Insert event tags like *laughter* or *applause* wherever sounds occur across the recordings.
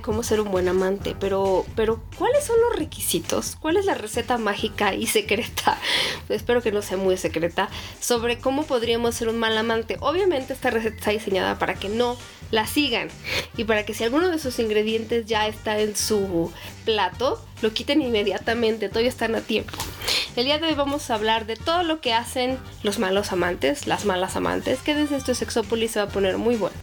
Cómo ser un buen amante, pero, pero ¿cuáles son los requisitos? ¿Cuál es la receta mágica y secreta? *laughs* espero que no sea muy secreta, sobre cómo podríamos ser un mal amante. Obviamente esta receta está diseñada para que no la sigan y para que si alguno de esos ingredientes ya está en su plato, lo quiten inmediatamente, todavía están a tiempo. El día de hoy vamos a hablar de todo lo que hacen los malos amantes, las malas amantes, que desde este Sexópolis se va a poner muy bueno.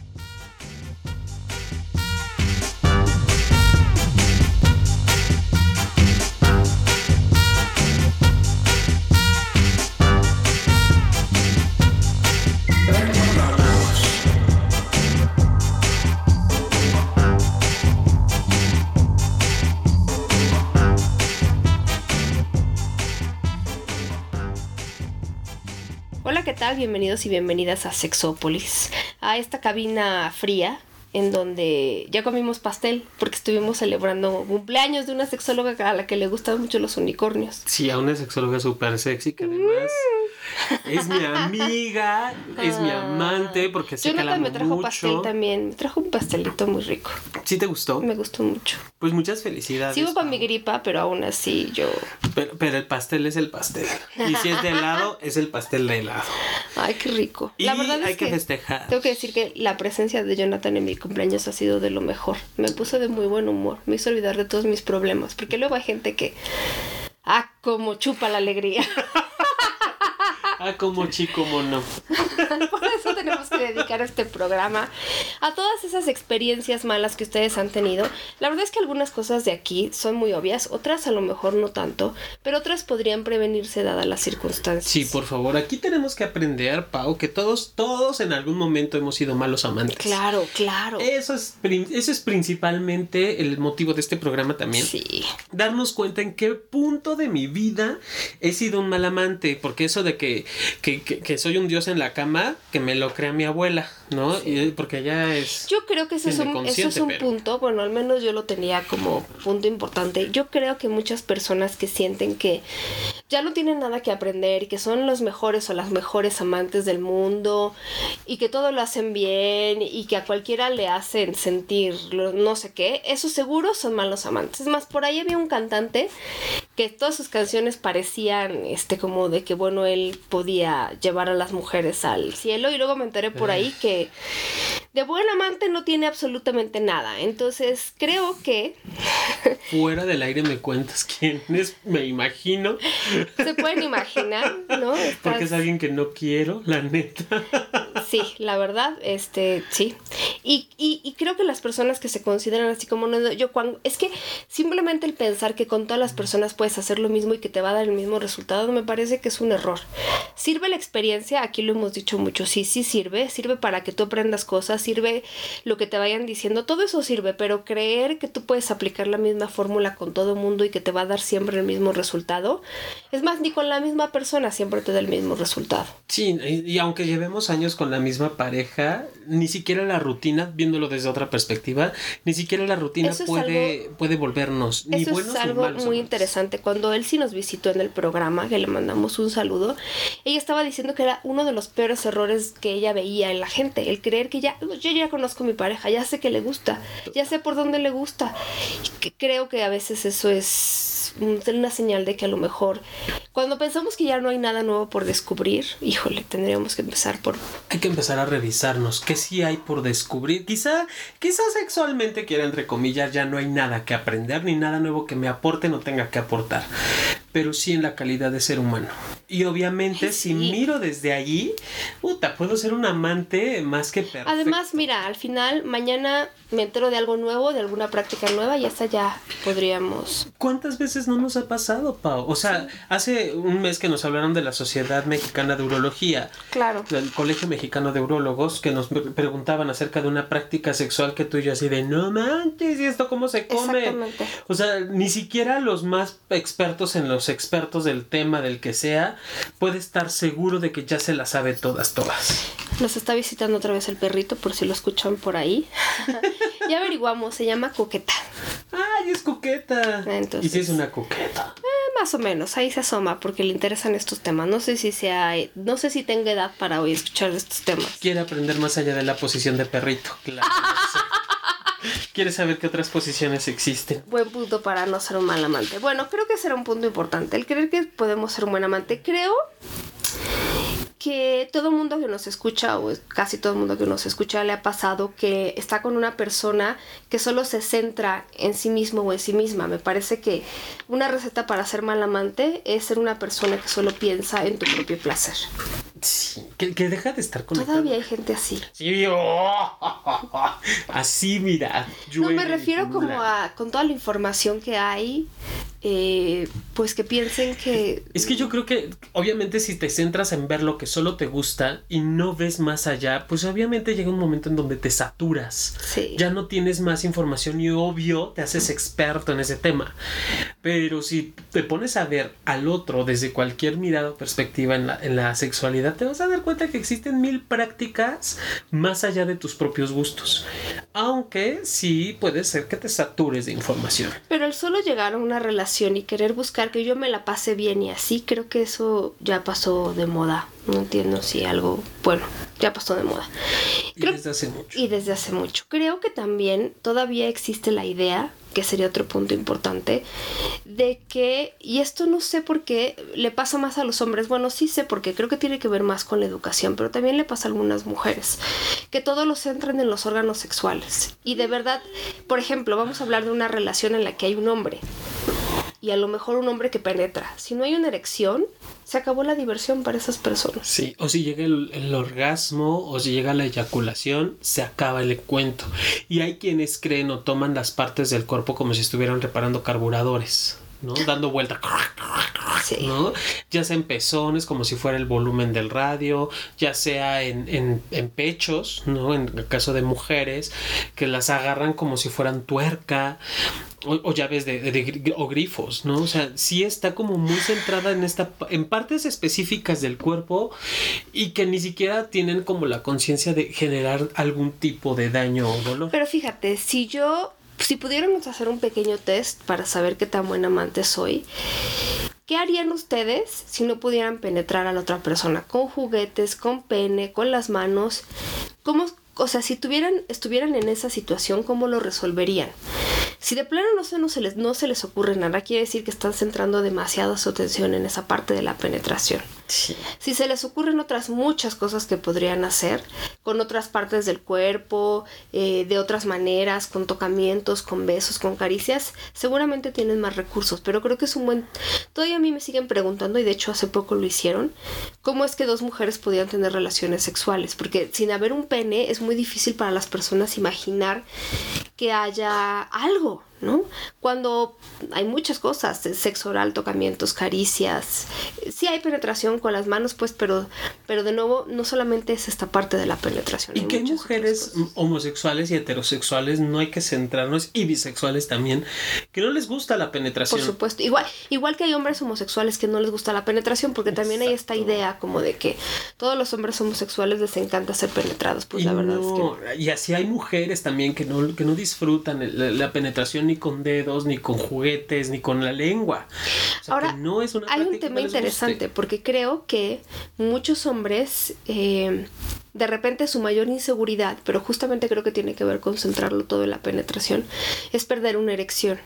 ¿Qué tal? Bienvenidos y bienvenidas a Sexópolis, a esta cabina fría en donde ya comimos pastel porque estuvimos celebrando cumpleaños de una sexóloga a la que le gustan mucho los unicornios. Sí, a una sexóloga súper sexy que además Mm. Es mi amiga, es mi amante, porque sé que la Jonathan amo me trajo mucho. pastel también, me trajo un pastelito muy rico, ¿Sí te gustó? me gustó mucho. Pues muchas felicidades. Sigo con mi gripa, pero aún así yo... Pero, pero el pastel es el pastel. Y si es de helado, *laughs* es el pastel de helado. Ay, qué rico. Y la verdad hay es que, que... festejar. Tengo que decir que la presencia de Jonathan en mi cumpleaños ha sido de lo mejor. Me puso de muy buen humor. Me hizo olvidar de todos mis problemas. Porque luego hay gente que. Ah, como chupa la alegría. *laughs* *laughs* Ah, como chico mono. Por eso tenemos que dedicar este programa a todas esas experiencias malas que ustedes han tenido. La verdad es que algunas cosas de aquí son muy obvias, otras a lo mejor no tanto, pero otras podrían prevenirse dadas las circunstancias. Sí, por favor, aquí tenemos que aprender, Pau, que todos, todos en algún momento hemos sido malos amantes. Claro, claro. Eso es, eso es principalmente el motivo de este programa también. Sí. darnos cuenta en qué punto de mi vida he sido un mal amante, porque eso de que, que, que- que soy un dios en la cama, que me lo crea mi abuela, ¿no? Y- porque ella es... Yo creo que ese es un, eso es un pero- punto, bueno, al menos yo lo tenía como punto importante. Yo creo que muchas personas que sienten que ya no tienen nada que aprender y que son los mejores o las mejores amantes del mundo y que todo lo hacen bien y que a cualquiera le hacen sentir lo- no sé qué, esos seguros son malos amantes. Es más, por ahí había un cantante que todas sus canciones parecían este como de que bueno él podía llevar a las mujeres al cielo y luego me enteré por ahí que de buen amante no tiene absolutamente nada. Entonces creo que *laughs* Fuera del aire me cuentas quién es, me imagino, se pueden imaginar no porque es alguien que no quiero, la neta. sí la verdad este sí. Y, y, y creo que las personas que se consideran así como no yo cuando es que simplemente el pensar que con todas las personas puedes hacer lo mismo y que te va a dar el mismo resultado me parece que es un error. Sirve la experiencia aquí lo hemos dicho mucho sí sí sirve sirve para que tú aprendas cosas sirve lo que te vayan diciendo todo eso sirve pero creer que tú puedes aplicar la misma fórmula con todo el mundo y que te va a dar siempre el mismo resultado es más ni con la misma persona siempre te da el mismo resultado Sí, y, y aunque llevemos años con la misma pareja, ni siquiera la rutina, viéndolo desde otra perspectiva, ni siquiera la rutina Eso es puede, puede volvernos ni Eso buenos es ni algo malos. muy interesante. Cuando él sí nos visitó en el programa, que le mandamos un saludo, ella estaba diciendo que era uno de los peores errores que ella veía en la gente. El creer que ya, yo ya conozco a mi pareja, ya sé que le gusta, ya sé por dónde le gusta. Y que creo que a veces eso es un- una señal de que a lo mejor cuando pensamos que ya no hay nada nuevo por descubrir, híjole, tendríamos que empezar por Hay que empezar a revisarnos qué sí hay por descubrir. Quizá, quizá sexualmente quiera entre comillas ya no hay nada que aprender ni nada nuevo que me aporte no tenga que aportar. Pero sí en la calidad de ser humano. Y obviamente si miro desde allí, puta, puedo ser un amante más que perfecto. Además, mira, al final, mañana me entero de algo nuevo, de alguna práctica nueva y esa ya podríamos. ¿Cuántas veces no nos ha pasado, Pau? O sea, hace un mes que nos hablaron de la Sociedad Mexicana de Urología, Claro. del Colegio Mexicano de Urólogos, que nos pre- preguntaban acerca de una práctica sexual que tú y yo así de, no manches, ¿y esto cómo se come? Exactamente. O sea, ni siquiera los más expertos en los expertos del tema, del que sea, puede estar seguro de que ya se la sabe todas, todas. Nos está visitando otra vez el perrito, por si lo escuchan por ahí. *laughs* ya averiguamos, se llama Coqueta. ¡Ay, es coqueta! Entonces- Y si es una coqueta. Eh, más o menos, ahí se asoma porque le interesan estos temas. No sé si sea, no sé si tenga edad para hoy escuchar estos temas. Quiere aprender más allá de la posición de perrito. Claro. *laughs* lo sé. Quiere saber qué otras posiciones existen. Buen punto para no ser un mal amante. Bueno, creo que será un punto importante. El creer que podemos ser un buen amante. Creo que todo el mundo que nos escucha, o casi todo el mundo que nos escucha, le ha pasado que está con una persona que solo se centra en sí mismo o en sí misma. Me parece que una receta para ser mal amante es ser una persona que solo piensa en tu propio placer. Sí, que, que deja de estar. Todavía hay gente así. Sí, oh, *laughs* así mira. No, me refiero como a, con toda la información que hay, eh, pues que piensen que... Es que yo creo que obviamente si te centras en ver lo que solo te gusta y no ves más allá, pues obviamente llega un momento en donde te saturas. Sí. Ya no tienes más información y obvio te haces experto en ese tema. Pero si te pones a ver al otro desde cualquier mirada o perspectiva en la, en la sexualidad, te vas a dar cuenta que existen mil prácticas más allá de tus propios gustos. Aunque sí puede ser que te satures de información. Pero el solo llegar a una relación y querer buscar que yo me la pase bien y así, creo que eso ya pasó de moda. No entiendo si algo, bueno, ya pasó de moda. Y desde hace mucho. Y desde hace mucho. Creo que también todavía existe la idea, que sería otro punto importante, de que, y esto no sé por qué le pasa más a los hombres, bueno, sí sé porque creo que tiene que ver más con la educación, pero también le pasa a algunas mujeres, que todo lo centran en los órganos sexuales. Y de verdad, por ejemplo, vamos a hablar de una relación en la que hay un hombre. Y a lo mejor un hombre que penetra. Si no hay una erección, se acabó la diversión para esas personas. Sí, o si llega el, el orgasmo o si llega la eyaculación, se acaba el encuentro. Y hay quienes creen o toman las partes del cuerpo como si estuvieran reparando carburadores, ¿no? Dando vuelta. Sí. ¿no? Ya sea en pezones, como si fuera el volumen del radio, ya sea en, en, en pechos, ¿no? En el caso de mujeres, que las agarran como si fueran tuerca, o, llaves de, de- o grifos, ¿no? O sea, sí está como muy centrada en esta, en partes específicas del cuerpo y que ni siquiera tienen como la conciencia de generar algún tipo de daño o dolor. Pero fíjate, si yo, si pudiéramos hacer un pequeño test para saber qué tan buen amante soy, ¿qué harían ustedes si no pudieran penetrar a la otra persona? Con juguetes, con pene, con las manos. ¿Cómo, o sea, si tuvieran, estuvieran en esa situación, ¿cómo lo resolverían? Si de plano no se, no, se les, no se les ocurre nada, quiere decir que están centrando demasiada su atención en esa parte de la penetración. Sí. Si se les ocurren otras muchas cosas que podrían hacer con otras partes del cuerpo, eh, de otras maneras, con tocamientos, con besos, con caricias, seguramente tienen más recursos. Pero creo que es un buen... Todavía a mí me siguen preguntando, y de hecho hace poco lo hicieron, cómo es que dos mujeres podían tener relaciones sexuales. Porque sin haber un pene es muy difícil para las personas imaginar que haya algo, ¿no? Cuando hay muchas cosas, sexo oral, tocamientos, caricias, sí hay penetración con las manos, pues, pero, pero de nuevo, no solamente es esta parte de la penetración. Y que hay otras mujeres homosexuales y heterosexuales, no hay que centrarnos, y bisexuales también, que no les gusta la penetración. Por supuesto, igual, igual que hay hombres homosexuales que no les gusta la penetración, porque también hay esta idea como de que todos los hombres homosexuales les encanta ser penetrados, pues y, la verdad es que... y así hay mujeres también que no, que no disfrutan la penetración ni con dedos, ni con juguetes, ni con la lengua. O sea, Ahora, que no es una hay un tema no interesante porque creo que muchos hombres eh, de repente su mayor inseguridad, pero justamente creo que tiene que ver con centrarlo todo en la penetración, es perder una erección.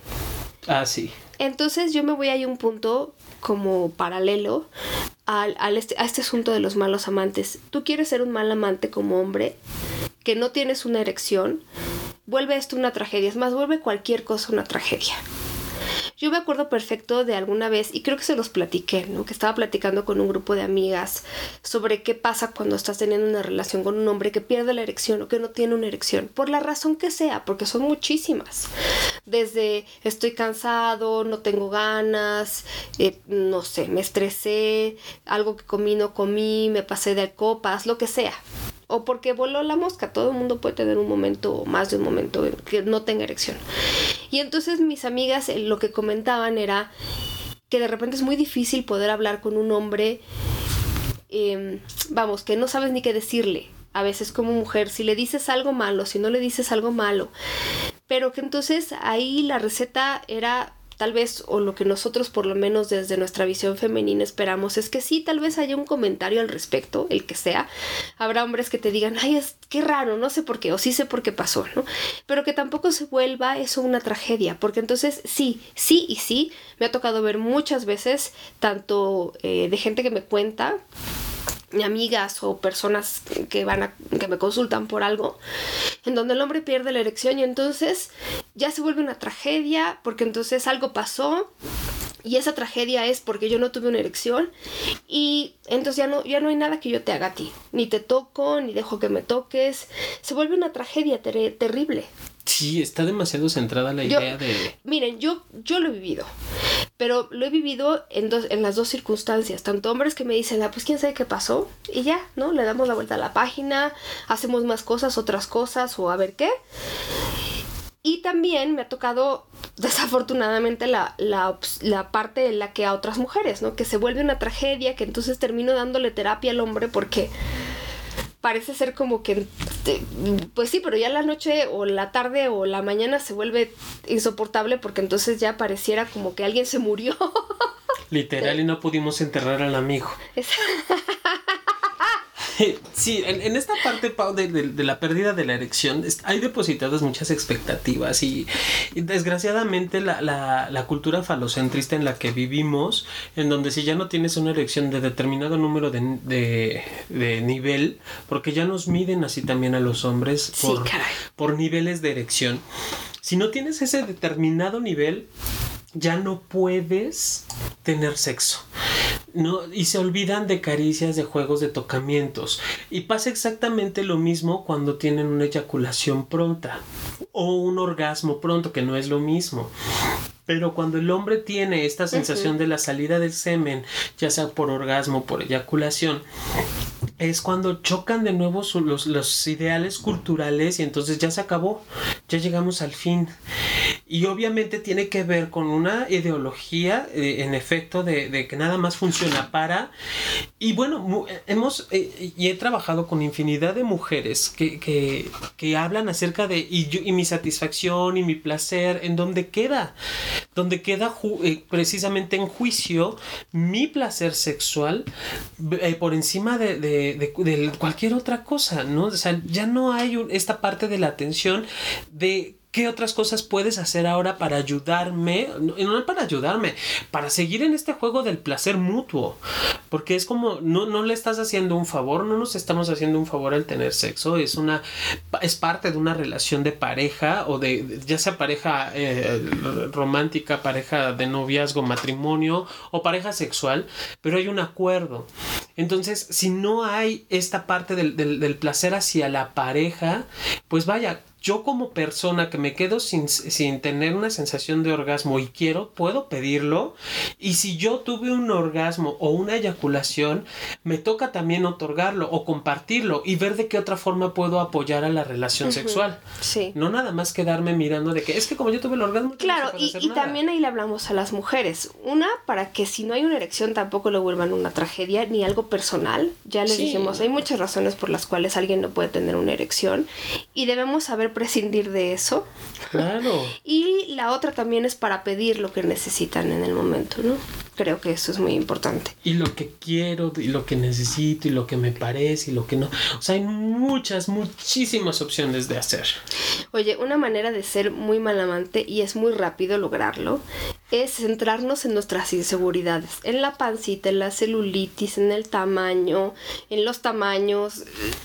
Ah, sí. Entonces yo me voy ahí a un punto como paralelo al, al este, a este asunto de los malos amantes. Tú quieres ser un mal amante como hombre, que no tienes una erección, vuelve esto una tragedia. Es más, vuelve cualquier cosa una tragedia. Yo me acuerdo perfecto de alguna vez, y creo que se los platiqué, ¿no? Que estaba platicando con un grupo de amigas sobre qué pasa cuando estás teniendo una relación con un hombre que pierde la erección o que no tiene una erección, por la razón que sea, porque son muchísimas. Desde estoy cansado, no tengo ganas, eh, no sé, me estresé, algo que comí no comí, me pasé de copas, lo que sea o porque voló la mosca. Todo el mundo puede tener un momento, más de un momento, que no tenga erección. Y entonces mis amigas eh, lo que comentaban era que de repente es muy difícil poder hablar con un hombre, em, vamos, que no sabes ni qué decirle. A veces como mujer, si le dices algo malo, si no le dices algo malo. Pero que entonces ahí la receta era tal vez, o lo que nosotros por lo menos desde nuestra visión femenina esperamos, es que sí, tal vez haya un comentario al respecto, el que sea. Habrá hombres que te digan, ay, es qué raro, no sé por qué, o sí sé por qué pasó, ¿no? Pero que tampoco se vuelva eso una tragedia, porque entonces sí, sí y sí, me ha tocado ver muchas veces, tanto eh, de gente que me cuenta, amigas o personas que van a que me consultan por algo en donde el hombre pierde la erección y entonces ya se vuelve una tragedia porque entonces algo pasó y esa tragedia es porque yo no tuve una erección y entonces ya no, ya no hay nada que yo te haga a ti. Ni te toco, ni dejo que me toques. Se vuelve una tragedia terrible. Sí, está demasiado centrada la idea de... Miren, yo, yo lo he vivido, pero lo he vivido en, dos, en las dos circunstancias. Tanto hombres que me dicen, ah, pues quién sabe qué pasó, y ya, ¿no? Le damos la vuelta a la página, hacemos más cosas, otras cosas, o a ver qué. Y también me ha tocado desafortunadamente la, la, la, parte en la que a otras mujeres, ¿no? Que se vuelve una tragedia, que entonces termino dándole terapia al hombre porque parece ser como que, pues sí, pero ya la noche o la tarde o la mañana se vuelve insoportable porque entonces ya pareciera como que alguien se murió. *laughs* Literal y no pudimos enterrar al amigo. *laughs* *laughs* Sí, en, esta parte, Pau, de, la pérdida de la erección, hay depositadas muchas expectativas y, desgraciadamente la, cultura falocentrista en la que vivimos, en donde si ya no tienes una erección de determinado número de, nivel, porque ya nos miden así también a los hombres por, por niveles de erección, si no tienes ese determinado nivel, ya no puedes tener sexo. No, y se olvidan de caricias, de juegos, de tocamientos. Y pasa exactamente lo mismo cuando tienen una eyaculación pronta o un orgasmo pronto, que no es lo mismo. Pero cuando el hombre tiene esta sensación de la salida del semen, ya sea por orgasmo o por eyaculación, es cuando chocan de nuevo los, los, ideales culturales y entonces ya se acabó, ya llegamos al fin. Y obviamente tiene que ver con una ideología, eh, en efecto, de, que nada más funciona para... Y bueno, hemos, eh, y he trabajado con infinidad de mujeres que, que, que hablan acerca de, y, y, mi satisfacción y mi placer, en donde queda, donde queda eh, precisamente en juicio mi placer sexual por encima de, de, de, cualquier otra cosa, ¿no? O sea, ya no hay esta parte de la atención de ¿Qué otras cosas puedes hacer ahora para ayudarme? No, para ayudarme, para seguir en este juego del placer mutuo. Porque es como, no, no le estás haciendo un favor, no nos estamos haciendo un favor al tener sexo. Es una, es parte de una relación de pareja o de, ya sea pareja eh, romántica, pareja de noviazgo, matrimonio o pareja sexual, pero hay un acuerdo. Entonces, si no hay esta parte del, del placer hacia la pareja, pues vaya, yo como persona que me quedo sin, sin, tener una sensación de orgasmo y quiero, puedo pedirlo. Y si yo tuve un orgasmo o una eyaculación, me toca también otorgarlo o compartirlo y ver de qué otra forma puedo apoyar a la relación sexual. Sí. No nada más quedarme mirando de que es que como yo tuve el orgasmo. Claro, y, y también ahí le hablamos a las mujeres. Una, para que si no hay una erección tampoco lo vuelvan una tragedia ni algo personal. Ya les dijimos, hay muchas razones por las cuales alguien no puede tener una erección y debemos saber prescindir de eso. Claro. y la otra también es para pedir lo que necesitan en el momento, ¿no? Creo que eso es muy importante. Y lo que quiero, y lo que necesito, y lo que me parece, y lo que no. O sea, hay muchas, muchísimas opciones de hacer. Oye, una manera de ser muy mal amante, y es muy rápido lograrlo, es centrarnos en nuestras inseguridades, en la pancita, en la celulitis, en el tamaño, en los tamaños.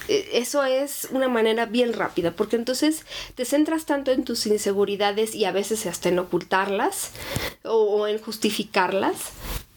Eh, Eso es una manera bien rápida, porque entonces te centras tanto en tus inseguridades y a veces hasta en ocultarlas o, o en justificarlas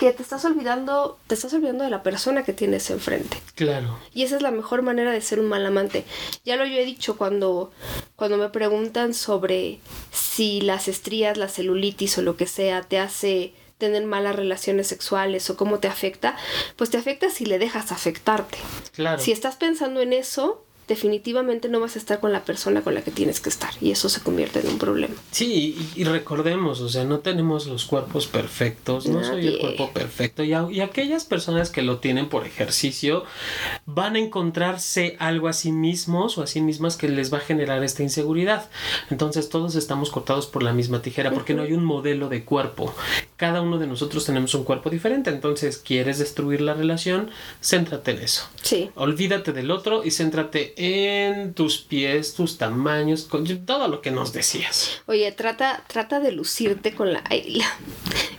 que te estás olvidando, te estás olvidando de la persona que tienes enfrente. Claro. Y esa es la mejor manera de ser un mal amante. Ya lo yo he dicho cuando, cuando me preguntan sobre si las estrías, la celulitis o lo que sea te hace tener malas relaciones sexuales o cómo te afecta, pues te afecta si le dejas afectarte. Claro. Si estás pensando en eso, definitivamente no vas a estar con la persona con la que tienes que estar y eso se convierte en un problema. Sí, y, y recordemos, o sea, no tenemos los cuerpos perfectos, no soy el cuerpo perfecto. Y, a- y aquellas personas que lo tienen por ejercicio van a encontrarse algo a sí mismos o a sí mismas que les va a generar esta inseguridad. Entonces todos estamos cortados por la misma tijera porque no hay un modelo de cuerpo. Cada uno de nosotros tenemos un cuerpo diferente. Entonces, ¿quieres destruir la relación? Céntrate en eso. Sí. Olvídate del otro y céntrate en tus pies, tus tamaños, con todo lo que nos decías. Oye, trata, trata de lucirte con la, ay, la-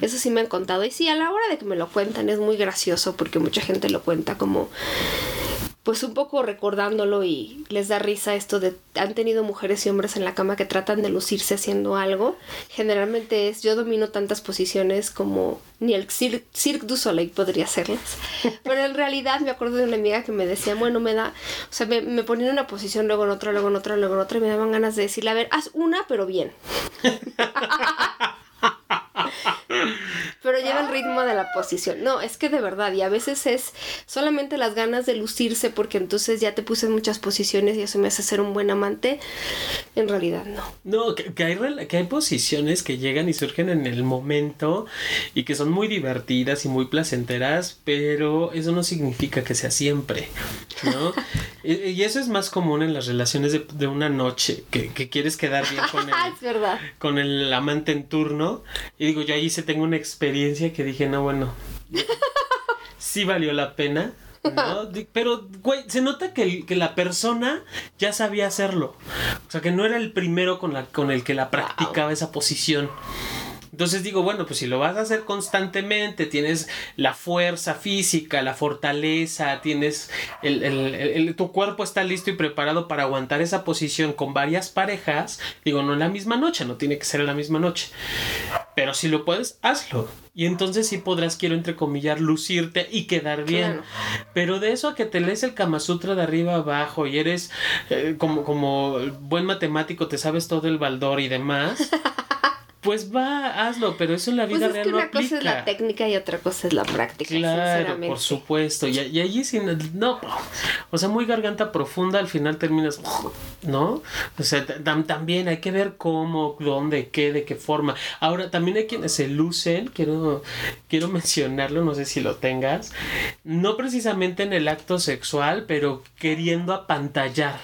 Eso sí me han contado. Y sí, a la hora de que me lo cuentan es muy gracioso porque mucha gente lo cuenta como... Pues un poco recordándolo y les da risa esto de han tenido mujeres y hombres en la cama que tratan de lucirse haciendo algo. Generalmente es yo domino tantas posiciones como ni el Cir- Cirque du Soleil podría hacerlas. *laughs* Pero en realidad me acuerdo de una amiga que me decía, bueno, me da, o sea, me, me ponía en una posición, luego en otra, luego en otra, luego en otra y me daban ganas de decirle, a ver, haz una pero bien. *laughs* Pero lleva el ritmo de la posición. No, es que de verdad, y a veces es solamente las ganas de lucirse porque entonces ya te puse en muchas posiciones y eso me hace ser un buen amante. En realidad no. No, que, que hay, que hay posiciones que llegan y surgen en el momento y que son muy divertidas y muy placenteras, pero eso no significa que sea siempre, ¿no? *laughs* y, y eso es más común en las relaciones de, de una noche, que, que quieres quedar bien con *laughs* el, es verdad. con el amante en turno. Y digo, yo ahí se tengo una experiencia que dije, no, bueno, sí valió la pena. ¿no? *laughs* Pero, güey, se nota que, el- que la persona ya sabía hacerlo. O sea, que no era el primero con, la, con el que la practicaba esa posición. Entonces digo, bueno, pues si lo vas a hacer constantemente, tienes la fuerza física, la fortaleza, tienes el- el- el- tu cuerpo está listo y preparado para aguantar esa posición con varias parejas, digo, no en la misma noche, no tiene que ser en la misma noche, pero si lo puedes, hazlo. Y entonces sí podrás, quiero entrecomillar, lucirte y quedar bien. Claro. Pero de eso a que te lees el Kama Sutra de arriba abajo y eres eh, como, como buen matemático, te sabes todo el baldor y demás. *laughs* Pues va, hazlo, pero eso en la Pues vida es real que no una cosa es la técnica y otra cosa es la práctica, Claro, sinceramente. por supuesto. Y, y allí sí, no, o sea, muy garganta profunda, al final terminas, ¿no? O sea, tam- también hay que ver cómo, dónde, qué, de qué forma. Ahora, también hay quienes se lucen, quiero, quiero mencionarlo, no sé si lo tengas, no precisamente en el acto sexual, pero queriendo apantallar.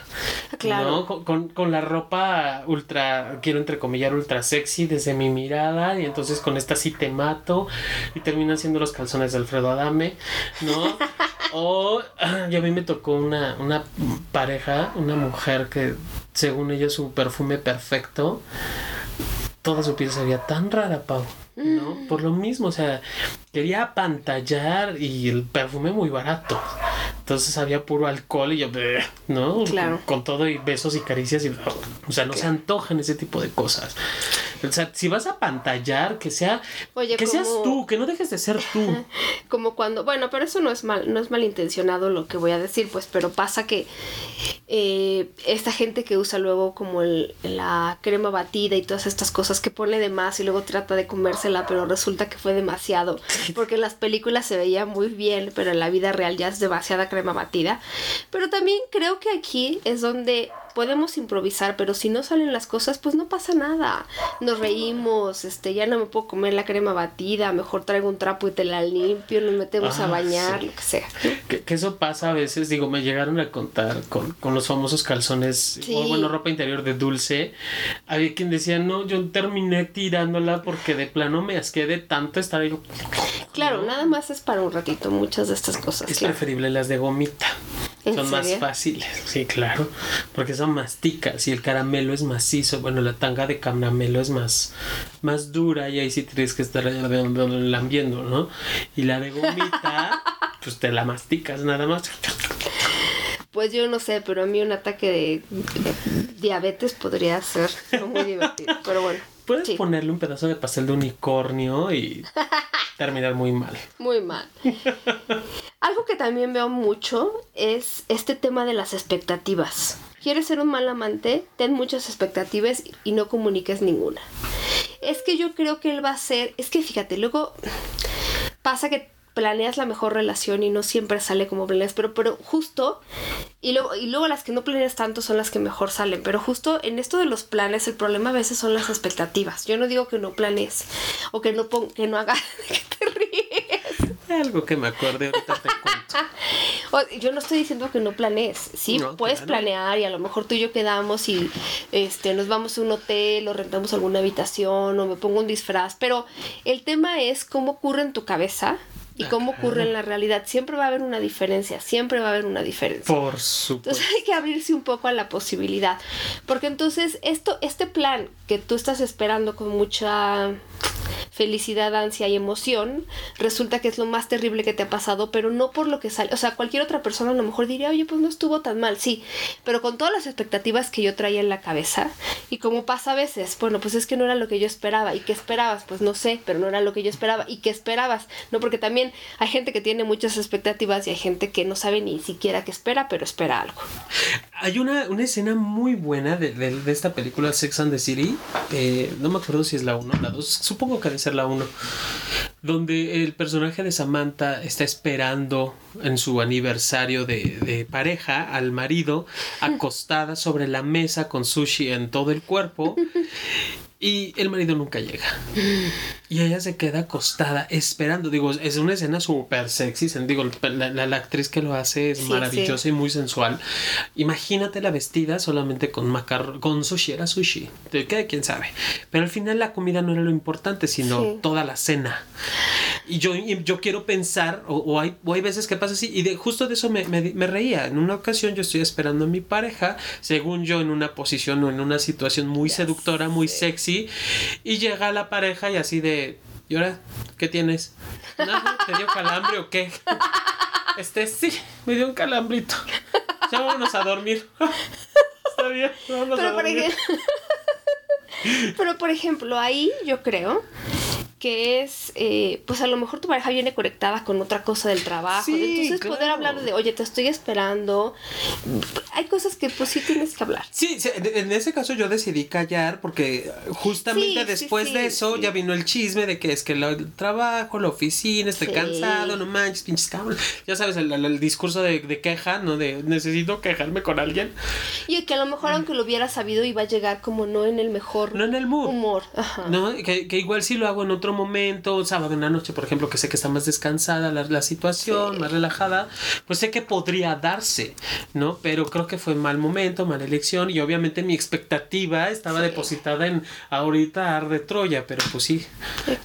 Claro. ¿no? Con, con- con la ropa ultra, quiero entrecomillar, ultra sexy desde mi mirada, y entonces con esta sí te mato, y terminan siendo los calzones de Alfredo Adame, ¿no? *laughs* O y a mí me tocó una, una pareja, una mujer que según ella su perfume perfecto, toda su piel se veía tan rara, Pau. ¿no? Por lo mismo, o sea, quería apantallar y el perfume muy barato. Entonces había puro alcohol y yo, ¿no? Claro. Con, con todo y besos y caricias y, o sea, no se antojan ese tipo de cosas. O sea, si vas a pantallar, que sea, Oye, que seas tú, que no dejes de ser tú. *laughs* como cuando, bueno, pero eso no es mal, no es malintencionado lo que voy a decir, pues, pero pasa que eh, esta gente que usa luego como el- la crema batida y todas estas cosas que pone de más y luego trata de comérsela, pero resulta que fue demasiado, *laughs* porque en las películas se veía muy bien, pero en la vida real ya es demasiada crema batida. Pero también creo que aquí es donde podemos improvisar, pero si no salen las cosas, pues no pasa nada. Nos reímos, este, ya no me puedo comer la crema batida, mejor traigo un trapo y te la limpio, nos metemos a Ah, bañar, sí. lo que sea. Que, que eso pasa a veces, digo, me llegaron a contar con, con los famosos calzones, Sí. o bueno, ropa interior de dulce. Había quien decía, no, yo terminé tirándola porque de plano me asqué de tanto estar ahí. Claro, nada más es para un ratito, muchas de estas cosas. Es claro. preferible las de gomita. ¿En Son más fáciles, *laughs* sí, claro. Porque son masticas y el caramelo es macizo. Bueno, la tanga de caramelo es más, más dura y ahí sí tienes que estar lambiendo, ¿no? Y la de gomita, *laughs* pues te la masticas nada más. Pues yo no sé, pero a mí un ataque de diabetes podría ser muy divertido. Pero bueno, Puedes sí, ponerle un pedazo de pastel de unicornio y *laughs* terminar muy mal. muy mal. Algo que también veo mucho es este tema de las expectativas. ¿Quieres ser un mal amante? Ten muchas expectativas y no comuniques ninguna. Es que yo creo que él va a ser, es que fíjate, luego pasa que planeas la mejor relación y no siempre sale como planeas, pero, pero justo, y luego, y luego las que no planeas tanto son las que mejor salen, pero justo en esto de los planes el problema a veces son las expectativas. Yo no digo que no planees o que no, pon- que no hagas, *laughs* que te. Algo que me acuerde ahorita te cuento. *laughs* Yo no estoy diciendo que no planees, sí, No, puedes claro. planear y a lo mejor tú y yo quedamos y este nos vamos a un hotel o rentamos alguna habitación o me pongo un disfraz, pero el tema es cómo ocurre en tu cabeza y Ah, cómo ocurre en la realidad. Siempre va a haber una diferencia, siempre va a haber una diferencia. Por supuesto. Entonces *laughs* hay que abrirse un poco a la posibilidad. Porque entonces esto, este plan que tú estás esperando con mucha felicidad, ansia y emoción, resulta que es lo más terrible que te ha pasado, pero no por lo que sale. O sea, cualquier otra persona a lo mejor diría, oye, pues no estuvo tan mal, sí, pero con todas las expectativas que yo traía en la cabeza, y como pasa a veces, bueno, pues es que no era lo que yo esperaba, ¿y qué esperabas? Pues no sé, pero no era lo que yo esperaba, ¿y qué esperabas? No, porque también hay gente que tiene muchas expectativas y hay gente que no sabe ni siquiera qué espera, pero espera algo. Hay una, una escena muy buena de, de- esta película Sex and the City. eh, no me acuerdo si es la 1 o la 2. Supongo que debe ser la 1. Donde el personaje de Samantha está esperando en su aniversario de, de pareja al marido acostada sobre la mesa con sushi en todo el cuerpo. *laughs* Y el marido nunca llega. Y ella se queda acostada esperando. Digo, es una escena súper sexy. Digo, la, la- la actriz que lo hace es Sí, maravillosa y muy sensual. Imagínate la vestida solamente con macarrón, con sushi, era sushi. De qué, quién sabe. Pero al final la comida no era lo importante, sino Sí. toda la cena. Y yo, y yo quiero pensar, o, o hay, o hay veces que pasa así, y de, justo de eso me, me- me reía. En una ocasión yo estoy esperando a mi pareja, según yo, en una posición o en una situación muy seductora, muy sexy, y llega la pareja y así de, ¿y ahora qué tienes? ¿Nada? ¿Te dio calambre o qué? *laughs* Este, sí, me dio un calambrito. Ya vámonos a dormir. *laughs* Está bien, vámonos a por, dormir. ejemplo, *laughs* pero por ejemplo, ahí yo creo que es, eh, pues a lo mejor tu pareja viene conectada con otra cosa del trabajo. Sí, entonces poder hablar de, oye, te estoy esperando. Hay cosas que pues sí tienes que hablar. Sí, sí, en ese caso yo decidí callar porque justamente Sí, sí, después sí, de eso sí. ya vino el chisme de que es que el trabajo, la oficina, estoy Sí. cansado, no manches, pinches cabrones. Ya sabes, el, el- el discurso de, de queja, ¿no? De necesito quejarme con alguien. Y que a lo mejor aunque lo hubiera sabido iba a llegar como no en el mejor No en el mood. humor. Ajá. ¿No? Que, que igual si lo hago en otro momento, un sábado en la noche, por ejemplo, que sé que está más descansada la, la situación, Sí. más relajada, pues sé que podría darse, ¿no? Pero creo que fue mal momento, mala elección, y obviamente mi expectativa estaba Sí. depositada en ahorita arde Troya, pero pues sí,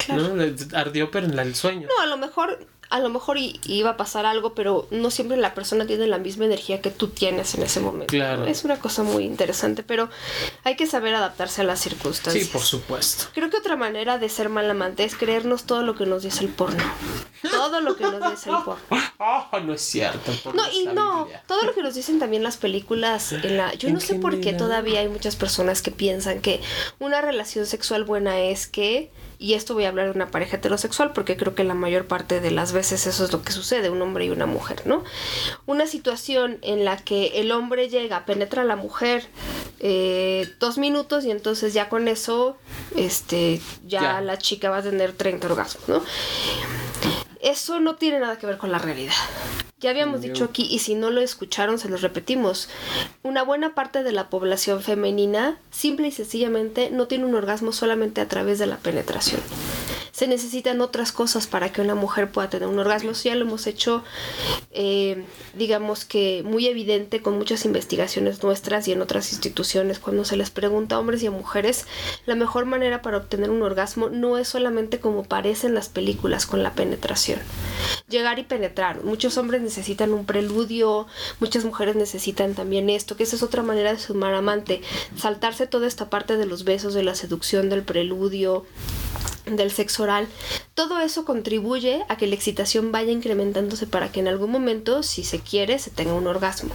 claro. ¿no? Ardió, pero en la- el sueño. No, a lo mejor, a lo mejor iba a pasar algo, pero no siempre la persona tiene la misma energía que tú tienes en ese momento. Claro. Es una cosa muy interesante, pero hay que saber adaptarse a las Sí, circunstancias. por supuesto. Creo que otra manera de ser mal amante es creernos todo lo que nos dice el porno. Todo lo que nos dice el porno. *laughs* Ah, no es cierto. No, y no, Biblia. todo lo que nos dicen también las películas en la yo no sé por qué todavía hay muchas personas que piensan que una relación sexual buena es que y esto voy a hablar de una pareja heterosexual porque creo que la mayor parte de las veces eso es lo que sucede, un hombre y una mujer, ¿no? Una situación en la que el hombre llega, penetra a la mujer eh, dos minutos y entonces ya con eso, este, ya, Ya. la chica va a tener 30 orgasmos, ¿no? Eso no tiene nada que ver con la realidad. Ya habíamos dicho aquí, y si no lo escucharon, se los repetimos. Una buena parte de la población femenina, simple y sencillamente, no tiene un orgasmo solamente a través de la penetración. Se necesitan otras cosas para que una mujer pueda tener un orgasmo. Eso ya lo hemos hecho, eh, digamos que muy evidente con muchas investigaciones nuestras y en otras instituciones. Cuando se les pregunta a hombres y a mujeres, la mejor manera para obtener un orgasmo no es solamente como parece en las películas con la penetración. Llegar y penetrar. Muchos hombres necesitan un preludio, muchas mujeres necesitan también esto, que esa es otra manera de sumar amante. Saltarse toda esta parte de los besos, de la seducción, del preludio del sexo oral, todo eso contribuye a que la excitación vaya incrementándose para que en algún momento, si se quiere, se tenga un orgasmo.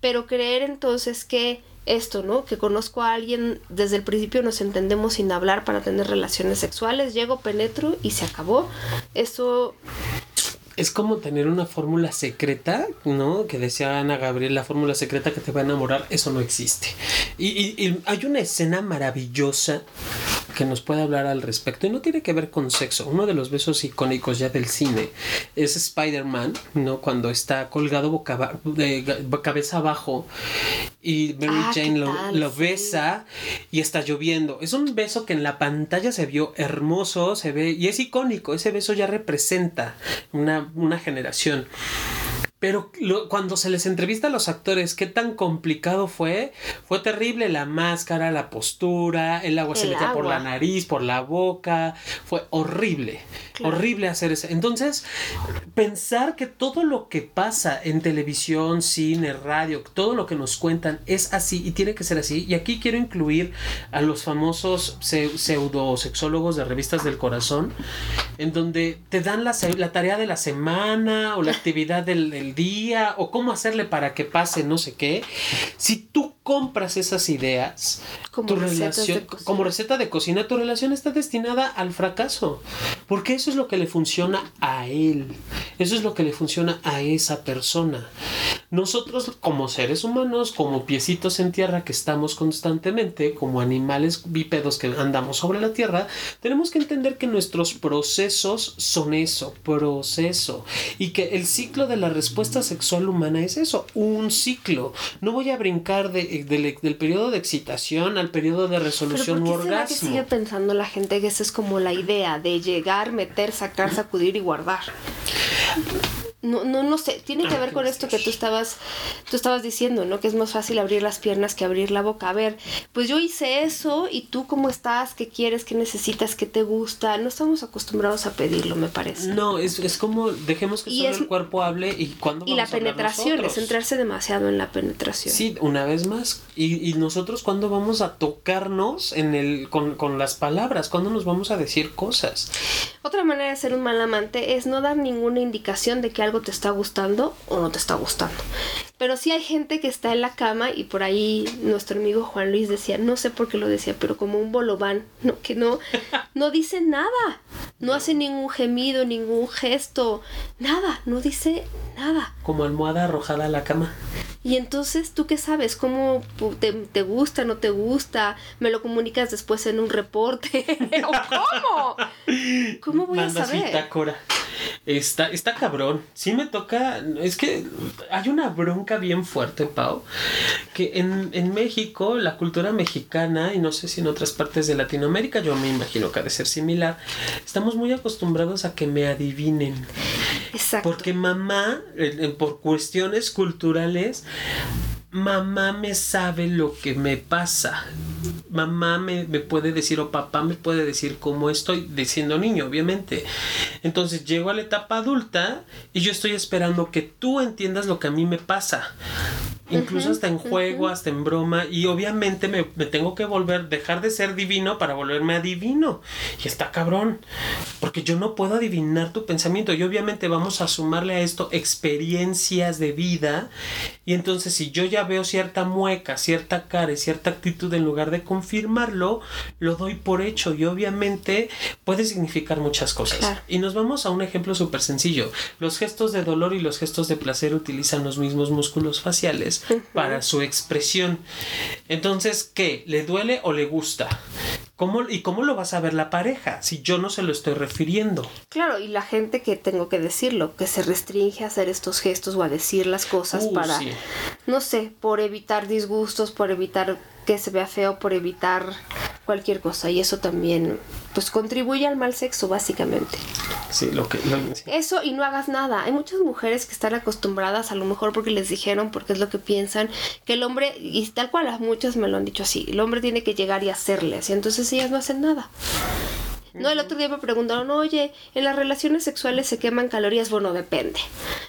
Pero creer entonces que esto, ¿no? Que conozco a alguien, desde el principio nos entendemos sin hablar para tener relaciones sexuales, llego, penetro y se acabó. Eso es como tener una fórmula secreta, ¿no? Que decía Ana Gabriel, la fórmula secreta que te va a enamorar, eso no existe. Y, hay una escena maravillosa que nos puede hablar al respecto y no tiene que ver con sexo. Uno de los besos icónicos ya del cine es Spider-Man, ¿no? Cuando está colgado boca de, cabeza abajo y Mary ah, Jane lo, besa y está lloviendo. Es un beso que en la pantalla se vio hermoso, se ve y es icónico. Ese beso ya representa una, una generación. Pero cuando se les entrevista a los actores, qué tan complicado fue, fue terrible la máscara, la postura, el agua se metía por la nariz, por la boca, fue horrible, horrible hacer eso. Entonces, pensar que todo lo que pasa en televisión, cine, radio, todo lo que nos cuentan es así y tiene que ser así. Y aquí quiero incluir a los famosos pseudosexólogos de revistas del corazón, en donde te dan la, tarea de la semana o la actividad del día o cómo hacerle para que pase no sé qué, si tú compras esas ideas, como tu relación, como receta de cocina, tu relación está destinada al fracaso. Porque eso es lo que le funciona a él. Eso es lo que le funciona a esa persona. Nosotros como seres humanos, como piecitos en tierra que estamos constantemente, como animales bípedos que andamos sobre la tierra, tenemos que entender que nuestros procesos son eso, proceso. Y que el ciclo de la respuesta sexual humana es eso, un ciclo. No voy a brincar de del, periodo de excitación al periodo de resolución ¿Pero por qué que sigue pensando la gente que esa es como la idea de llegar, meter, sacar, sacudir y guardar? No, no, no sé, tiene que ver con esto que tú estabas, tú estabas diciendo, ¿no? Que es más fácil abrir las piernas que abrir la boca. A ver, pues yo hice eso y tú cómo estás, qué quieres, qué necesitas, qué te gusta. No estamos acostumbrados a pedirlo, me parece. No, es, es como dejemos que solo el cuerpo hable y cuando Y la penetración, es centrarse demasiado en la penetración. Sí, una vez más. Y, y nosotros cuando vamos a tocarnos en el, con, con las palabras, cuando nos vamos a decir cosas. Otra manera de ser un mal amante es no dar ninguna indicación de que algo te está gustando o no te está gustando. Pero sí hay gente que está en la cama y por ahí nuestro amigo Juan Luis decía, no sé por qué lo decía, pero como un bolobán, *laughs* no, que no, no dice nada, no hace ningún gemido, ningún gesto, nada, no dice nada. Como almohada arrojada a la cama. Y entonces, ¿tú qué sabes? ¿Cómo te, te gusta, no te gusta? ¿Me lo comunicas después en un reporte? *laughs* ¿O cómo? ¿Cómo voy a saber? Está, está cabrón. Sí me toca. Es que hay una bronca bien fuerte, Pau. Que en, en México, la cultura mexicana, y no sé si en otras partes de Latinoamérica, yo me imagino que ha de ser similar, estamos muy acostumbrados a que me adivinen. Exacto. Porque mamá, por cuestiones culturales, mamá me sabe lo que me pasa. Mamá me, puede decir o papá me puede decir cómo estoy, diciendo niño, obviamente. Entonces llego a la etapa adulta y yo estoy esperando que tú entiendas lo que a mí me pasa incluso hasta en juego, hasta en broma, y obviamente me, tengo que volver, dejar de ser divino para volverme adivino. Y está cabrón, porque yo no puedo adivinar tu pensamiento, y obviamente vamos a sumarle a esto experiencias de vida, y entonces si yo ya veo cierta mueca, cierta cara y cierta actitud, en lugar de confirmarlo, lo doy por hecho, y obviamente puede significar muchas cosas. Y nos vamos a un ejemplo súper sencillo. Los gestos de dolor y los gestos de placer utilizan los mismos músculos faciales *laughs* para su expresión. Entonces, ¿qué? ¿Le duele o le gusta? ¿Cómo, ¿Y cómo lo vas a ver la pareja si yo no se lo estoy refiriendo? Claro, y la gente que tengo que decirlo, que se restringe a hacer estos gestos o a decir las cosas uh, para, no sé, por evitar disgustos, por evitar que se vea feo, por evitar cualquier cosa. Y eso también pues contribuye al mal sexo básicamente. Sí, lo que... lo- sí. Eso y no hagas nada. Hay muchas mujeres que están acostumbradas, a lo mejor porque les dijeron, porque es lo que piensan, que el hombre, y tal cual a muchas me lo han dicho así, el hombre tiene que llegar y hacerles, y entonces ellas no hacen nada. No, el otro día me preguntaron, oye, en las relaciones sexuales se queman calorías. Bueno, depende.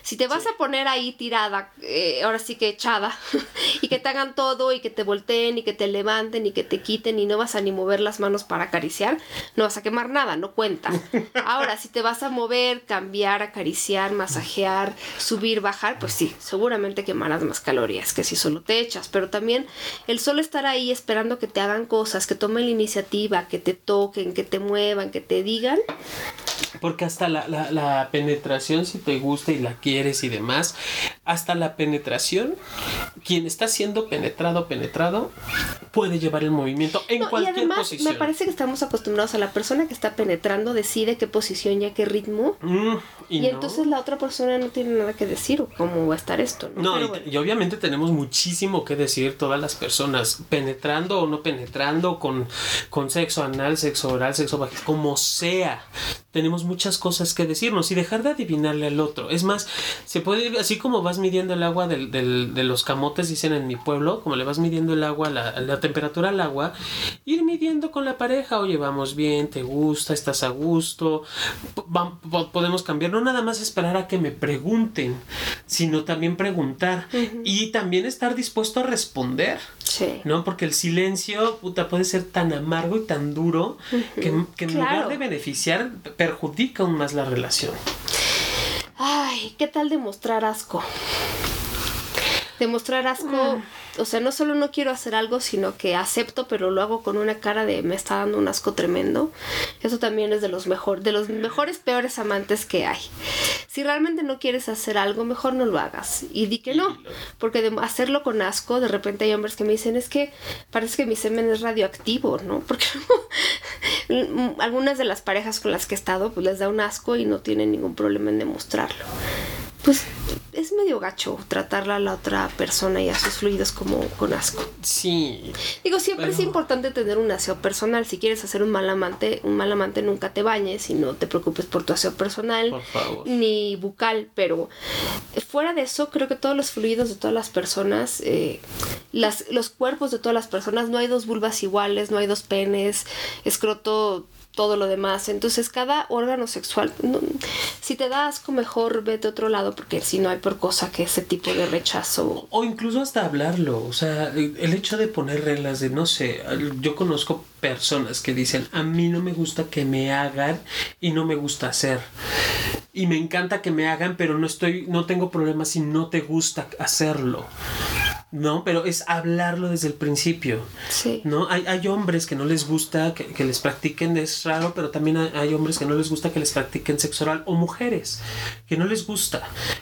Si te vas a poner ahí tirada, eh, ahora sí que echada, *laughs* y que te hagan todo, y que te volteen, y que te levanten, y que te quiten, y no vas a ni mover las manos para acariciar, no vas a quemar nada, no cuenta. Ahora, si te vas a mover, cambiar, acariciar, masajear, subir, bajar, pues sí, seguramente quemarás más calorías que si solo te echas. Pero también el solo estar ahí esperando que te hagan cosas, que tomen la iniciativa, que te toquen, que te muevan, que te digan, Porque hasta la, la, la penetración, si te gusta y la quieres y demás, hasta la penetración, quien está siendo penetrado, penetrado, puede llevar el movimiento en No, y cualquier además posición. me parece que estamos acostumbrados a la persona que está penetrando decide qué posición y a qué ritmo. Mm, y Y, no. entonces la otra persona no tiene nada que decir o cómo va a estar esto. ¿no? No, y, bueno. y obviamente tenemos muchísimo que decir todas las personas, penetrando o no penetrando, con, con sexo anal, sexo oral, sexo vaginal, como sea. Tenemos muchas cosas que decirnos y dejar de adivinarle al otro. Es más, se puede ir, así como vas midiendo el agua del, del- de los camotes, dicen en mi pueblo, como le vas midiendo el agua, la, la temperatura al agua, ir midiendo con la pareja, oye, vamos bien, te gusta, estás a gusto, podemos cambiar, no nada más esperar a que me pregunten, sino también preguntar y también estar dispuesto a responder. Sí. ¿No? Porque el silencio, puta, puede ser tan amargo y tan duro que, que en lugar de beneficiar, perjudica aún más la relación. Ay, ¿qué tal demostrar asco? Demostrar asco, o sea, no solo no quiero hacer algo, sino que acepto, pero lo hago con una cara de me está dando un asco tremendo. Eso también es de los mejor, de los mejores peores amantes que hay. Si realmente no quieres hacer algo, mejor no lo hagas y di que no, porque de hacerlo con asco, de repente hay hombres que me dicen es que parece que mi semen es radioactivo, ¿no? *laughs* Porque algunas de las parejas con las que he estado pues les da un asco y no tienen ningún problema en demostrarlo. Pues es medio gacho tratarla a la otra persona y a sus fluidos como con asco. Sí. Digo, siempre es importante tener un aseo personal. Si quieres hacer un mal amante, un mal amante nunca te bañes y no te preocupes por tu aseo personal Por favor. ni bucal. Pero fuera de eso, creo que todos los fluidos de todas las personas, eh, las, los cuerpos de todas las personas, no hay dos vulvas iguales, no hay dos penes, escroto todo lo demás. Entonces, cada órgano sexual, si te da asco, mejor vete a otro lado, porque si no hay por cosa que ese tipo de rechazo. O incluso hasta hablarlo, o sea, el el hecho de poner reglas de, no sé, yo conozco personas que dicen, a mí no me gusta que me hagan y no me gusta hacer. Y me encanta que me hagan, pero no estoy, no tengo problema si no te gusta hacerlo. No, pero es hablarlo desde el principio. Sí. ¿no? Hay, hay hombres que no les gusta que, que les practiquen, es raro, pero también hay, hay hombres que no les gusta que les practiquen sexo oral o mujeres que no les gusta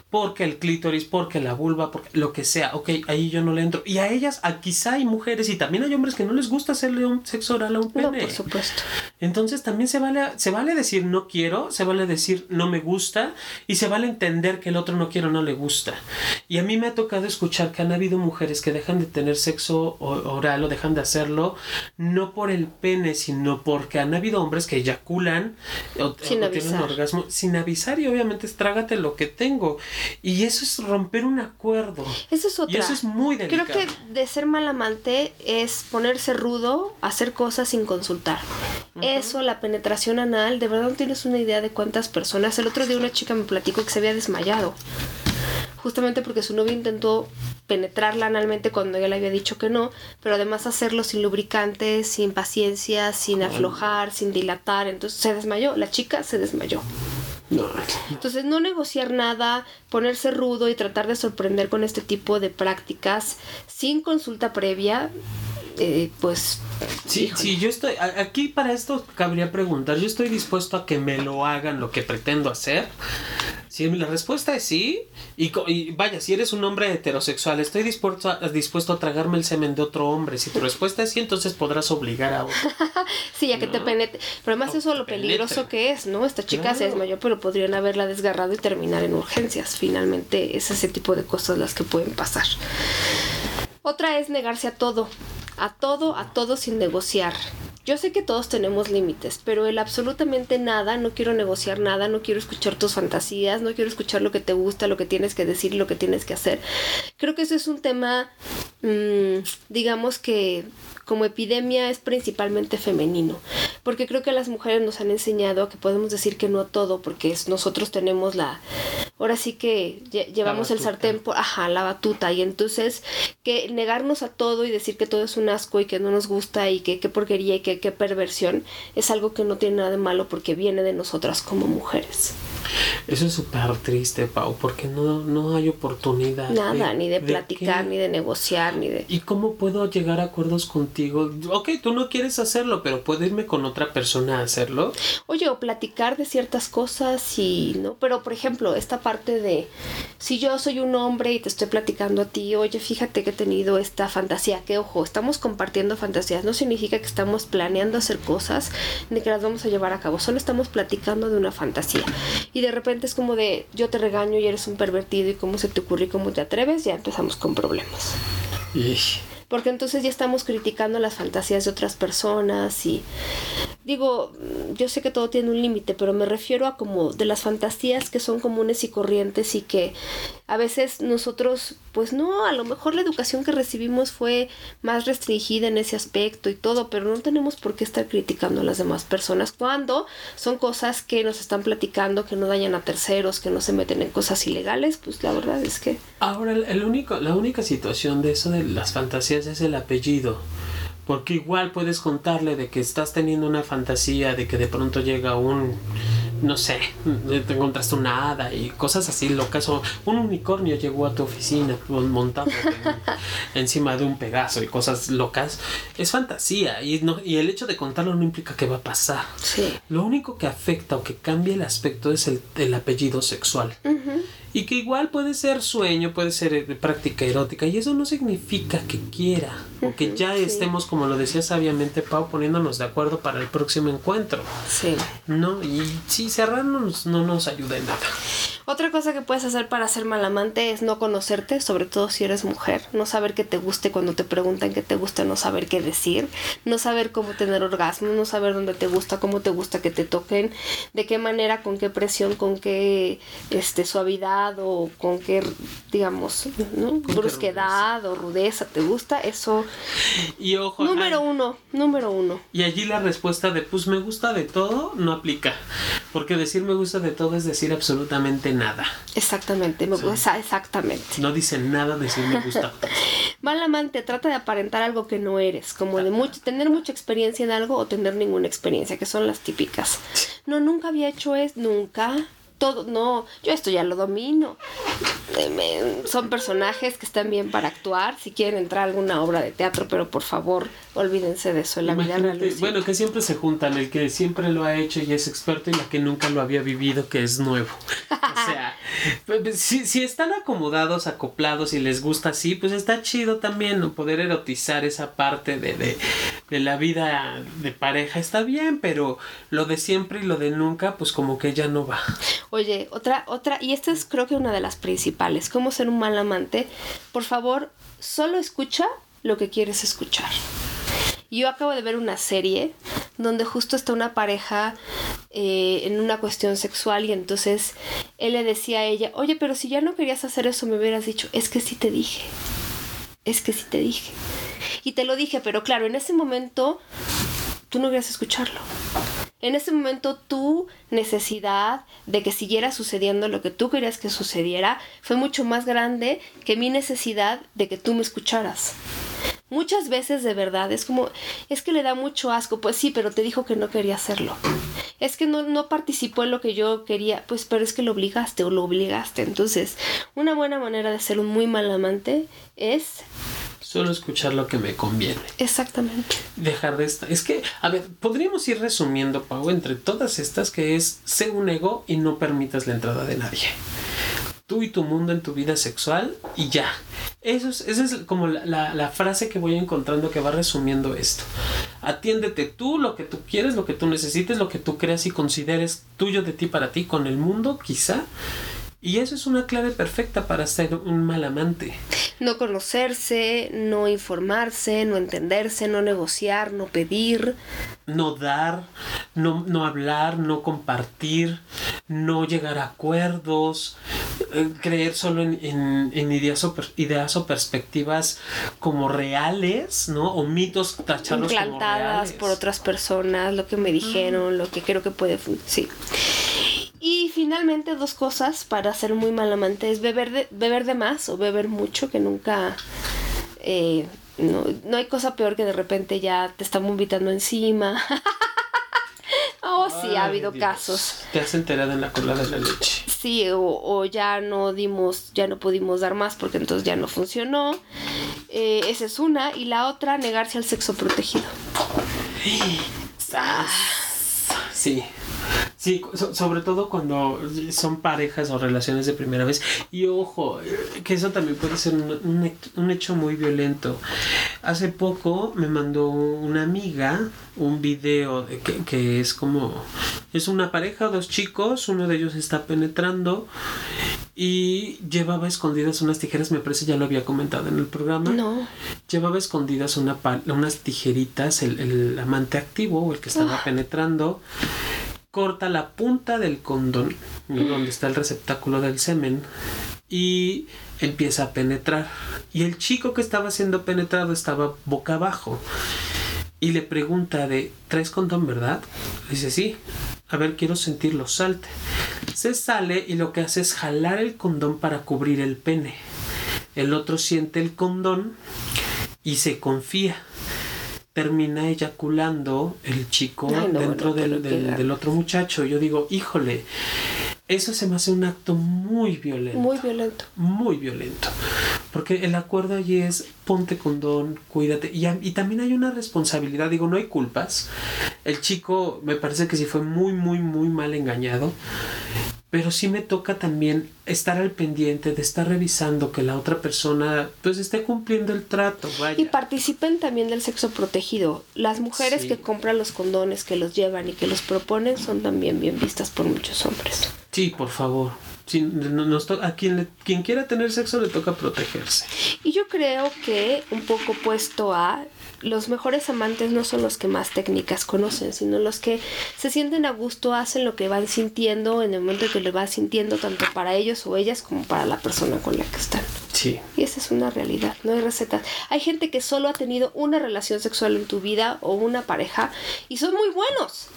porque el clítoris, porque la vulva, porque lo que sea, ok, ahí yo no le entro. Y a ellas, a quizá hay mujeres y también hay hombres que no les gusta hacerle un sexo oral a un pene. No, por supuesto. Entonces también se vale, se vale decir no quiero, se vale decir no me gusta y se vale entender que el otro no quiere o no le gusta. Y a mí me ha tocado escuchar que han habido mujeres que dejan de tener sexo oral o dejan de hacerlo no por el pene, sino porque han habido hombres que eyaculan o, Sin o tienen avisar. orgasmo sin avisar y obviamente es trágate lo que tengo. Y eso es romper un acuerdo. Eso es otra. Y eso es muy Creo delicado. que de ser mal amante es ponerse rudo, hacer cosas sin consultar. Eso, la penetración anal, de verdad no tienes una idea de cuántas personas. El otro día una chica me platicó que se había desmayado. Justamente porque su novio intentó penetrarla analmente cuando ella le había dicho que no, pero además hacerlo sin lubricante, sin paciencia, sin aflojar, sin dilatar. Entonces se desmayó, la chica se desmayó. No, Entonces, no negociar nada, ponerse rudo y tratar de sorprender con este tipo de prácticas sin consulta previa, eh, pues... Sí, híjole. sí, yo estoy. a- Aquí para esto cabría preguntar: ¿yo estoy dispuesto a que me lo hagan lo que pretendo hacer? Si la respuesta es sí, y, vaya, si eres un hombre heterosexual, estoy dispuesto a, dispuesto a tragarme el semen de otro hombre. Si tu respuesta es sí, entonces podrás obligar a otro. *laughs* Sí, ya que te penetre. Pero además O eso te lo peligroso penetre. que es, ¿no? Esta chica se Claro. desmayó, pero podrían haberla desgarrado y terminar en urgencias. Finalmente es ese tipo de cosas las que pueden pasar. Otra es negarse a todo. A todo, a todo sin negociar. Yo sé que todos tenemos límites, pero el absolutamente nada, no quiero negociar nada, no quiero escuchar tus fantasías, no quiero escuchar lo que te gusta, lo que tienes que decir, lo que tienes que hacer. Creo que eso es un tema, mmm, digamos que como epidemia es principalmente femenino, porque creo que las mujeres nos han enseñado que podemos decir que no a todo, porque es, nosotros tenemos la, ahora sí que llevamos el sartén por, ajá, la batuta, y entonces que negarnos a todo y decir que todo es un asco y que no nos gusta y que qué porquería y que qué perversión es algo que no tiene nada de malo porque viene de nosotras como mujeres. Eso es súper triste, Pau, porque no, no hay oportunidad. Nada, ni de, platicar, ni de negociar, ni de... ¿Y cómo puedo llegar a acuerdos contigo? Ok, tú no quieres hacerlo, pero puedo irme con otra persona a hacerlo. Oye, o platicar de ciertas cosas y, ¿no? Pero, por ejemplo, esta parte de, si yo soy un hombre y te estoy platicando a ti, oye, fíjate que he tenido esta fantasía, que ojo, estamos compartiendo fantasías, no significa que estamos planeando hacer cosas ni que las vamos a llevar a cabo, solo estamos platicando de una fantasía y de repente es como de yo te regaño y eres un pervertido y cómo se te ocurre y cómo te atreves, ya empezamos con problemas. Porque entonces ya estamos criticando las fantasías de otras personas y digo, yo sé que todo tiene un límite, pero me refiero a como de las fantasías que son comunes y corrientes y que a veces nosotros, pues no, a lo mejor la educación que recibimos fue más restringida en ese aspecto y todo, pero no tenemos por qué estar criticando a las demás personas cuando son cosas que nos están platicando, que no dañan a terceros, que no se meten en cosas ilegales, pues la verdad es que... Ahora, el único, la única situación de eso de las fantasías es el apellido. Porque igual puedes contarle de que estás teniendo una fantasía, de que de pronto llega un, no sé, te encontraste una hada y cosas así locas. O un unicornio llegó a tu oficina montado encima de un pegaso y cosas locas. Es fantasía y, no, y el hecho de contarlo no implica que va a pasar. Sí. Lo único que afecta o que cambia el aspecto es el, el apellido sexual y que igual puede ser sueño, puede ser eh, práctica erótica y eso no significa que quiera o que ya estemos, como lo decía sabiamente Pau, poniéndonos de acuerdo para el próximo encuentro. Sí. ¿No? Y sí, cerrarnos no nos ayuda en nada. Otra cosa que puedes hacer para ser mal amante es no conocerte, sobre todo si eres mujer, no saber qué te guste cuando te preguntan qué te gusta, no saber qué decir, no saber cómo tener orgasmo, no saber dónde te gusta, cómo te gusta que te toquen, de qué manera, con qué presión, con qué este suavidad o con qué digamos, brusquedad o rudeza te gusta, eso. Y ojo, número uno, número uno. Y allí la respuesta de pues me gusta de todo no aplica, porque decir me gusta de todo es decir absolutamente nada. Exactamente, me gusta, exactamente. No dice nada decir me gusta. *laughs* Mal amante trata de aparentar algo que no eres, como de mucho, tener mucha experiencia en algo o tener ninguna experiencia, que son las típicas. No, nunca había hecho eso, nunca todo, no, yo esto ya lo domino. Son personajes que están bien para actuar, si quieren entrar a alguna obra de teatro, pero por favor, olvídense de eso, en la vida real. Bueno, que siempre se juntan, el que siempre lo ha hecho y es experto y la que nunca lo había vivido, que es nuevo. *laughs* o sea, pues, pues, si, si están acomodados, acoplados y les gusta así, pues está chido también poder erotizar esa parte de, de, de la vida de pareja, está bien, pero lo de siempre y lo de nunca, pues como que ya no va. Oye, otra, otra, y esta es creo que una de las principales, cómo ser un mal amante. Por favor, solo escucha lo que quieres escuchar. Yo acabo de ver una serie donde justo está una pareja eh, en una cuestión sexual y entonces él le decía a ella, oye, pero si ya no querías hacer eso me hubieras dicho, es que sí te dije, es que sí te dije. Y te lo dije, pero claro, en ese momento tú no querías escucharlo. En ese momento tu necesidad de que siguiera sucediendo lo que tú querías que sucediera fue mucho más grande que mi necesidad de que tú me escucharas. Muchas veces de verdad es como, es que le da mucho asco, pues sí, pero te dijo que no quería hacerlo. Es que no, no participó en lo que yo quería, pues pero es que lo obligaste o lo obligaste. Entonces, una buena manera de ser un muy mal amante es Solo escuchar lo que me conviene. Exactamente. Dejar de estar. Es que, a ver, podríamos ir resumiendo, Pau, entre todas estas, que es ser un ego y no permitas la entrada de nadie. Tú y tu mundo en tu vida sexual y ya. Eso es, esa es como la, la, frase que voy encontrando que va resumiendo esto. Atiéndete tú, lo que tú quieres, lo que tú necesites, lo que tú creas y consideres tuyo de ti para ti, con el mundo quizá, Y eso es una clave perfecta para ser un mal amante. No conocerse, no informarse, no entenderse, no negociar, no pedir. No dar, no, no hablar, no compartir, no llegar a acuerdos, eh, creer solo en, en, en ideas, o per- ideas o perspectivas como reales, ¿no? O mitos tacharlos como implantadas reales. por otras personas, lo que me dijeron, lo que creo que puede sí. Y finalmente dos cosas para ser muy mal amante es beber de, beber de más o beber mucho, que nunca... eh, no, no hay cosa peor que de repente ya te están vomitando encima. *laughs* oh, sí, ha habido Dios. casos. Te has enterado en la cola de la leche. Sí, o, o ya no dimos, ya no pudimos dar más porque entonces ya no funcionó. Eh, esa es una. Y la otra, negarse al sexo protegido. *gasps* Sí. Sí, so- sobre todo cuando son parejas o relaciones de primera vez. Y ojo, que eso también puede ser un, un un hecho muy violento. Hace poco me mandó una amiga un video de que, que es como... Es una pareja, dos chicos, uno de ellos está penetrando y llevaba escondidas unas tijeras, me parece ya lo había comentado en el programa. No. Llevaba escondidas una pal- unas tijeritas, el, el amante activo o el que estaba Ah. penetrando, corta la punta del condón, donde está el receptáculo del semen, y empieza a penetrar. Y el chico que estaba siendo penetrado estaba boca abajo. Y le pregunta de, ¿traes condón, verdad? Dice, sí. A ver, quiero sentirlo, salte. Se sale y lo que hace es jalar el condón para cubrir el pene. El otro siente el condón y se confía. Termina eyaculando el chico Ay, no, dentro no, del, del- del otro muchacho. Yo digo, híjole, eso se me hace un acto muy violento. Muy violento. muy violento. Porque el acuerdo allí es ponte condón, cuídate. Y, y también hay una responsabilidad, digo, no hay culpas. El chico me parece que sí fue muy, muy, muy mal engañado. Pero sí me toca también estar al pendiente de estar revisando que la otra persona pues esté cumpliendo el trato. Vaya. Y participen también del sexo protegido. Las mujeres Sí. que compran los condones, que los llevan y que los proponen son también bien vistas por muchos hombres. Sí, por favor. Nos a quien, le- quien quiera tener sexo le toca protegerse. Y yo creo que un poco puesto a los mejores amantes no son los que más técnicas conocen, sino los que se sienten a gusto, hacen lo que van sintiendo en el momento que lo van sintiendo, tanto para ellos o ellas como para la persona con la que están. Sí. Y esa es una realidad, no hay recetas. Hay gente que solo ha tenido una relación sexual en tu vida o una pareja y son muy buenos.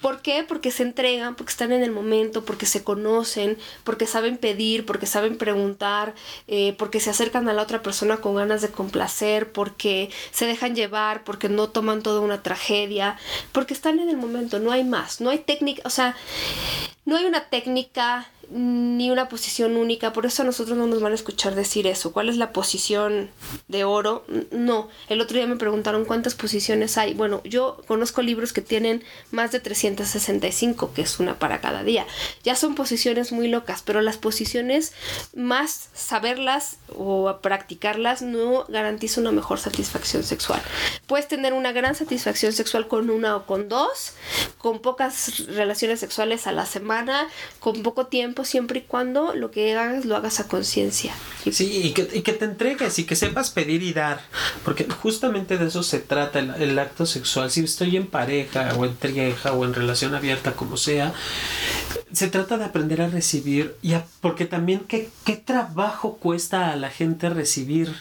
¿Por qué? Porque se entregan, porque están en el momento, porque se conocen, porque saben pedir, porque saben preguntar, eh, porque se acercan a la otra persona con ganas de complacer, porque se dejan llevar, porque no toman toda una tragedia, porque están en el momento, no hay más, no hay técnica, o sea, no hay una técnica ni una posición única, por eso a nosotros no nos van a escuchar decir eso. ¿Cuál es la posición de oro? No, el otro día me preguntaron cuántas posiciones hay. Bueno, yo conozco libros que tienen más de 365, que es una para cada día. Ya son posiciones muy locas, pero las posiciones más saberlas o practicarlas no garantiza una mejor satisfacción sexual. Puedes tener una gran satisfacción sexual con una o con dos, con pocas relaciones sexuales a la semana, con poco tiempo, siempre y cuando lo que hagas lo hagas a conciencia. Sí, y que, y que te entregues y que sepas pedir y dar, porque justamente de eso se trata el, acto sexual. Si estoy en pareja o en trieja o en relación abierta, como sea, se trata de aprender a recibir, y porque también qué, qué trabajo cuesta a la gente recibir.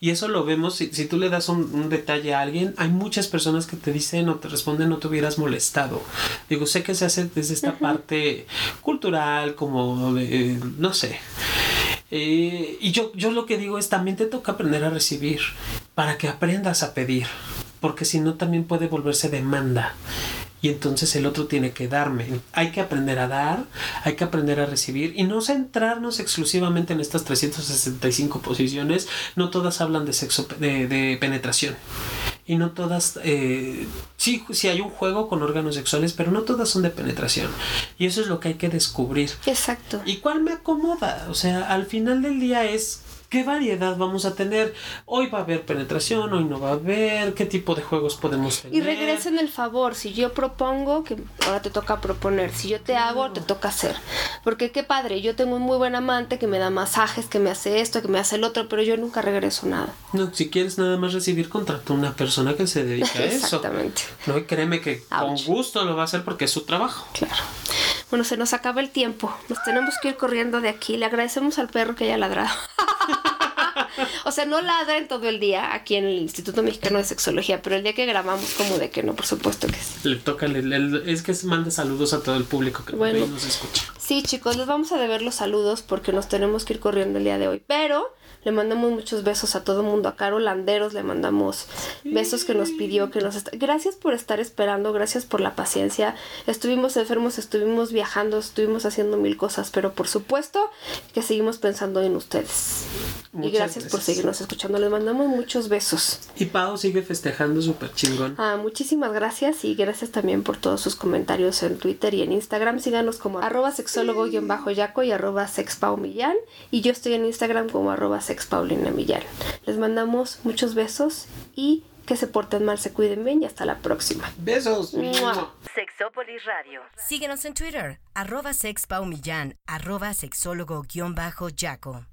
Y eso lo vemos, si, si tú le das un, un detalle a alguien, hay muchas personas que te dicen o te responden no te hubieras molestado. Digo, sé que se hace desde esta parte cultural, como de, no sé. Eh, y yo, yo lo que digo es también te toca aprender a recibir para que aprendas a pedir, porque si no también puede volverse demanda. Y entonces el otro tiene que darme. Hay que aprender a dar, hay que aprender a recibir y no centrarnos exclusivamente en estas 365 posiciones. No todas hablan de sexo, de, de penetración. Y no todas, eh, sí, sí hay un juego con órganos sexuales, pero no todas son de penetración. Y eso es lo que hay que descubrir. Exacto. ¿Y cuál me acomoda? O sea, al final del día es ¿qué variedad vamos a tener? Hoy va a haber penetración, hoy no va a haber, qué tipo de juegos podemos tener. Y regresen el favor, si yo propongo, que ahora te toca proponer, si yo te hago, te toca hacer. Porque qué padre, yo tengo un muy buen amante que me da masajes, que me hace esto, que me hace el otro, pero yo nunca regreso nada. No, si quieres nada más recibir, contrata a una persona que se dedica a eso. *laughs* Exactamente. No, y créeme que con gusto lo va a hacer porque es su trabajo. Claro. Bueno, se nos acaba el tiempo. Nos tenemos que ir corriendo de aquí. Le agradecemos al perro que haya ladrado. *laughs* o sea, no ladren todo el día aquí en el Instituto Mexicano de Sexología, pero el día que grabamos, como de que no, por supuesto que sí. Le toca, le, es que manda saludos a todo el público que bueno, nos escucha. Sí, chicos, les vamos a deber los saludos porque nos tenemos que ir corriendo el día de hoy. Pero le mandamos muchos besos a todo el mundo. A Carol Landeros le mandamos besos que nos pidió, que nos... Gracias por estar esperando, gracias por la paciencia. Estuvimos enfermos, estuvimos viajando, estuvimos haciendo mil cosas, pero por supuesto que seguimos pensando en ustedes. y gracias, por seguirnos escuchando. Les mandamos muchos besos. Y Pau sigue festejando súper chingón. Ah, muchísimas gracias y gracias también por todos sus comentarios en Twitter y en Instagram. Síganos como arroba sexólogo-yaco y arroba sexpaumillán. Y yo estoy en Instagram como arroba ex Paulina Millán. Les mandamos muchos besos y que se porten mal, se cuiden bien y hasta la próxima. Besos. Sexópolis Radio. Síguenos en Twitter, arroba sexpaumillán, arroba sexólogo-yaco.